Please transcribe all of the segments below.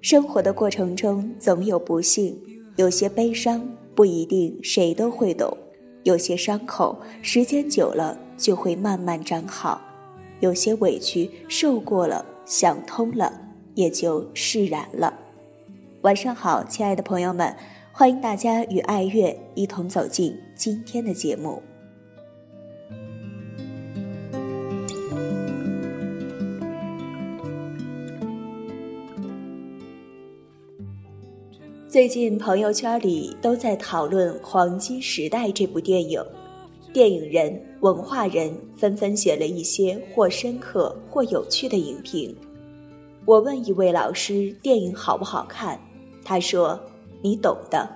生活的过程中总有不幸，有些悲伤不一定谁都会懂，有些伤口时间久了就会慢慢长好，有些委屈受过了想通了也就释然了。晚上好，亲爱的朋友们，欢迎大家与爱乐一同走进今天的节目。最近朋友圈里都在讨论《黄金时代》这部电影，电影人、文化人纷纷写了一些或深刻或有趣的影评。我问一位老师电影好不好看，他说：“你懂的。”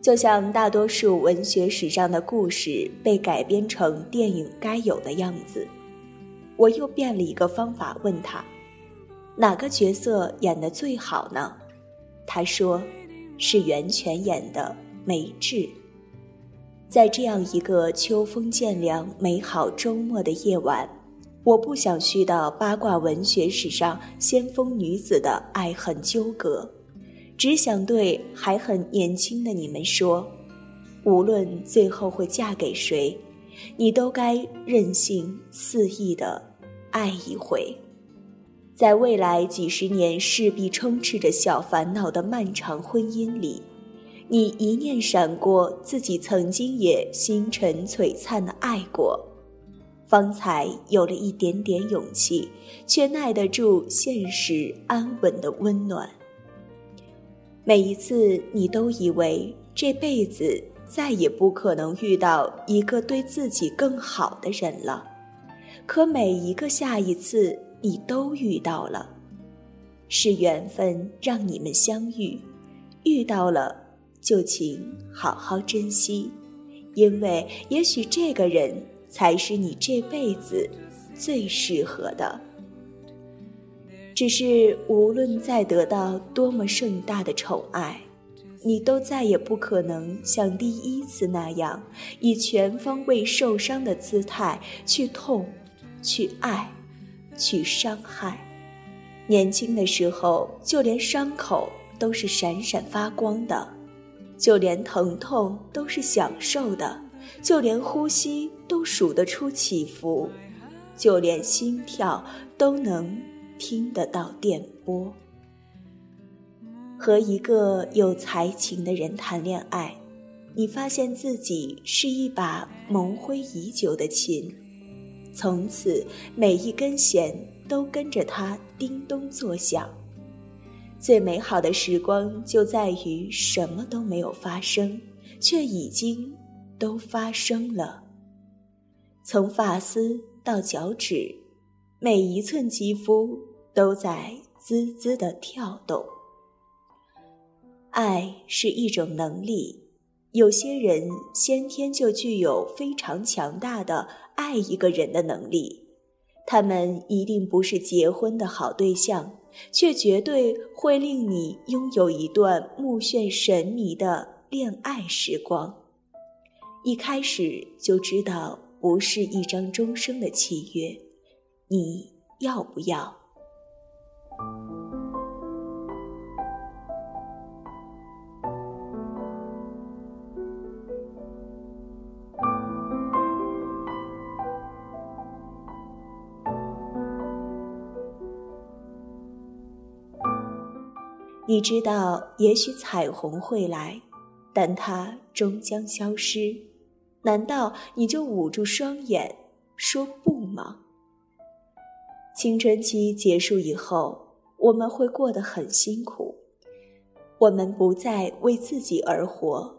就像大多数文学史上的故事被改编成电影该有的样子。我又变了一个方法问他：“哪个角色演得最好呢？”他说：“是袁泉演的梅稚。”在这样一个秋风渐凉、美好周末的夜晚，我不想絮叨八卦文学史上先锋女子的爱恨纠葛，只想对还很年轻的你们说：无论最后会嫁给谁，你都该任性肆意的爱一回。在未来几十年势必充斥着小烦恼的漫长婚姻里，你一念闪过自己曾经也星辰璀璨的爱过，方才有了一点点勇气，却耐得住现实安稳的温暖。每一次你都以为这辈子再也不可能遇到一个对自己更好的人了，可每一个下一次。你都遇到了，是缘分让你们相遇，遇到了就请好好珍惜，因为也许这个人才是你这辈子最适合的。只是无论再得到多么盛大的宠爱，你都再也不可能像第一次那样，以全方位受伤的姿态去痛，去爱。去伤害。年轻的时候，就连伤口都是闪闪发光的，就连疼痛都是享受的，就连呼吸都数得出起伏，就连心跳都能听得到电波。和一个有才情的人谈恋爱，你发现自己是一把蒙灰已久的琴。从此，每一根弦都跟着它叮咚作响。最美好的时光就在于什么都没有发生，却已经都发生了。从发丝到脚趾，每一寸肌肤都在滋滋的跳动。爱是一种能力。有些人先天就具有非常强大的爱一个人的能力，他们一定不是结婚的好对象，却绝对会令你拥有一段目眩神迷的恋爱时光。一开始就知道不是一张终生的契约，你要不要？你知道，也许彩虹会来，但它终将消失。难道你就捂住双眼说不吗？青春期结束以后，我们会过得很辛苦。我们不再为自己而活，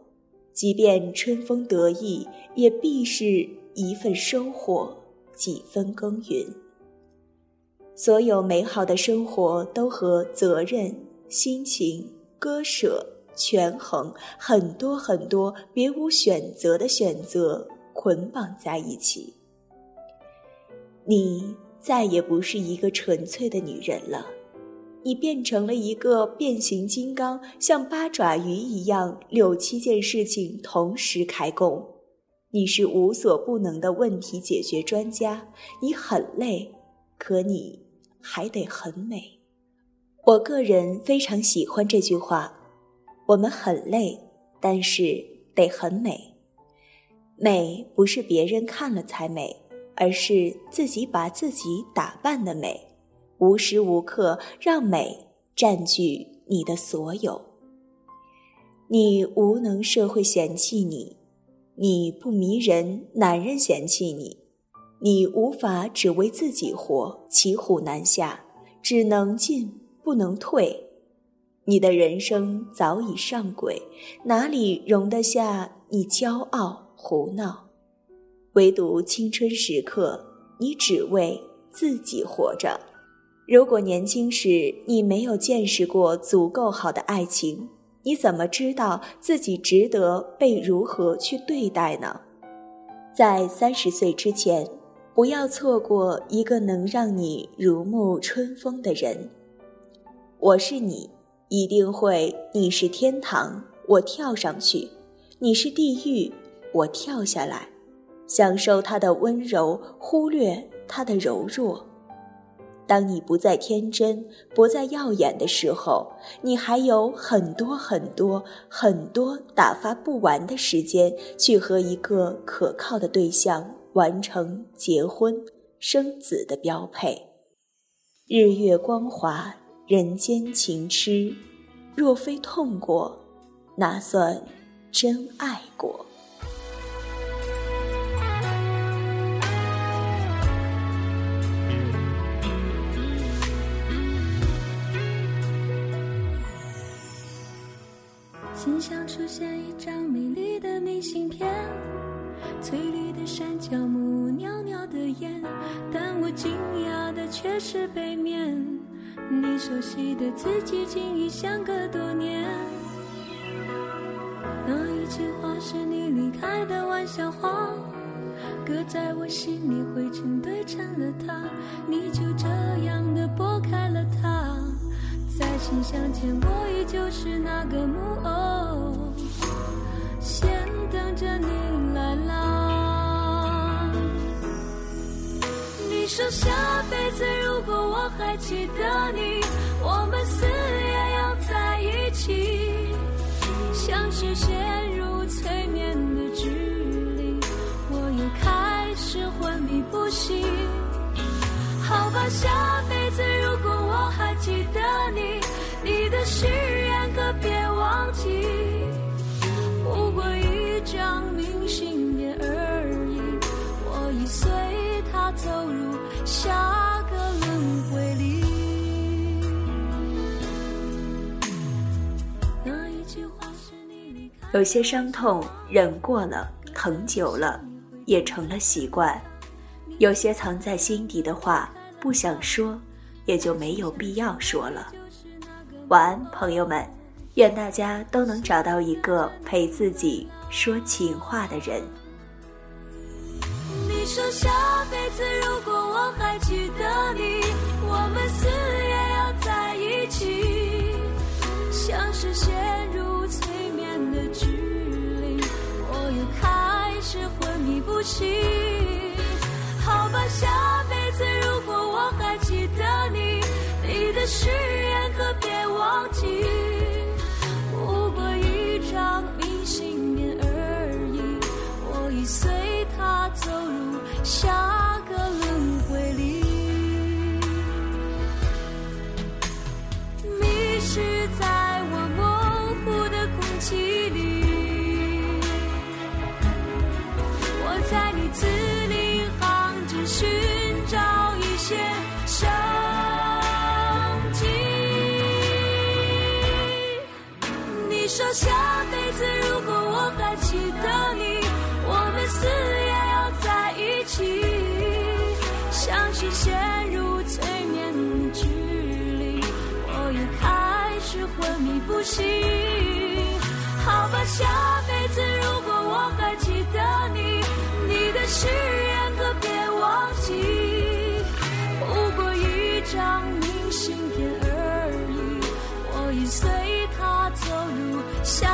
即便春风得意，也必是一份收获，几分耕耘。所有美好的生活都和责任。心情、割舍、权衡，很多很多别无选择的选择捆绑在一起。你再也不是一个纯粹的女人了，你变成了一个变形金刚，像八爪鱼一样六七件事情同时开工。你是无所不能的问题解决专家，你很累，可你还得很美。我个人非常喜欢这句话：我们很累，但是得很美。美不是别人看了才美，而是自己把自己打扮的美，无时无刻让美占据你的所有。你无能，社会嫌弃你。你不迷人，男人嫌弃你；你无法只为自己活，骑虎难下，只能进不能退。你的人生早已上轨，哪里容得下你骄傲胡闹？唯独青春时刻，你只为自己活着。如果年轻时你没有见识过足够好的爱情，你怎么知道自己值得被如何去对待呢？在三十岁之前，不要错过一个能让你如沐春风的人。我是你，一定会。你是天堂，我跳上去；你是地狱，我跳下来，享受它的温柔，忽略它的柔弱。当你不再天真、不再耀眼的时候，你还有很多很多很多打发不完的时间，去和一个可靠的对象完成结婚、生子的标配。日月光华，人间情痴，若非痛过，哪算真爱过？心想出现一张美丽的明信片，翠绿的山脚木，袅袅的烟，但我惊讶的却是背面，你熟悉的字迹竟已相隔多年。那一句话是你离开的玩笑话，搁在我心里灰尘堆成了塔，你就这样的拨开了它。在信箱前，我依旧是那个木偶，先等着你说下辈子如果我还记得你，我们死也要在一起，像是陷入催眠的距离，我又开始昏迷不醒。好吧，下辈子如果我还记得你，你的誓言可别忘记。不过一张明信片下个轮回里。有些伤痛忍过了，疼久了，也成了习惯。有些藏在心底的话，不想说，也就没有必要说了。晚安，朋友们，愿大家都能找到一个陪自己说情话的人。你说下辈子如果我还记得你，我们死也要在一起，像是陷入催眠的距离，我又开始昏迷不醒。好吧，下辈子如果我还记得你，你的誓下个轮回里。迷失在我模糊的空气里，我在你字里行间。寻找一些生机。你说下辈子如果我还记得你，我们死相信陷入催眠的距离我也开始昏迷不醒。好吧下辈子如果我还记得你你的誓言可别忘记。不过一张明信片而已我已随他走入下